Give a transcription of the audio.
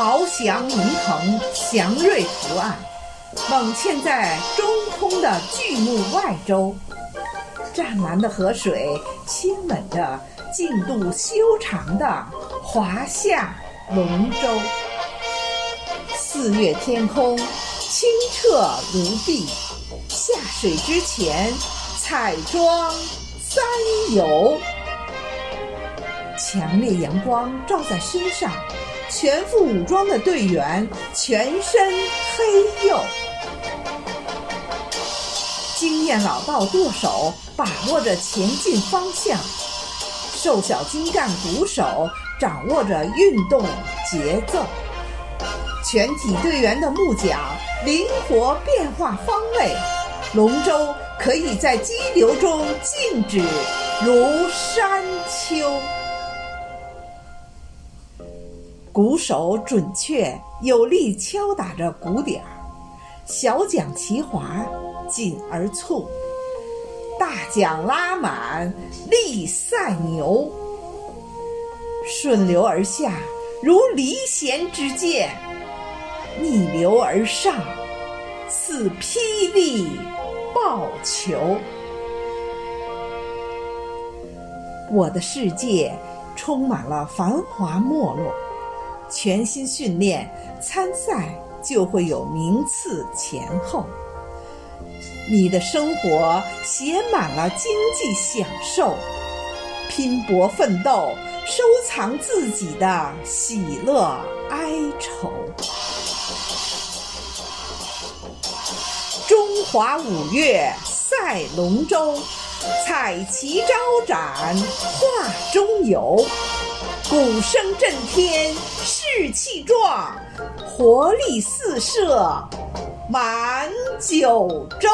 翱翔龙腾，祥瑞图案，猛嵌在中空的巨木外周。湛蓝的河水亲吻着净度修长的华夏龙舟。四月天空清澈如碧，下水之前彩妆三游。强烈阳光照在身上，全副武装的队员全身黑黝。经验老道舵手把握着前进方向，瘦小精干鼓手掌握着运动节奏。全体队员的木桨灵活变化方位，龙舟可以在激流中静止如山丘。鼓手准确有力敲打着鼓点儿，小桨齐划，紧而促；大桨拉满，力赛牛。顺流而下，如离弦之箭；逆流而上，似霹雳爆球。我的世界充满了繁华没落。全心训练，参赛就会有名次前后。你的生活写满了经济享受，拼搏奋斗，收藏自己的喜乐哀愁。中华五岳赛龙舟，彩旗招展画中游。鼓声震天，气壮，活力四射满九州。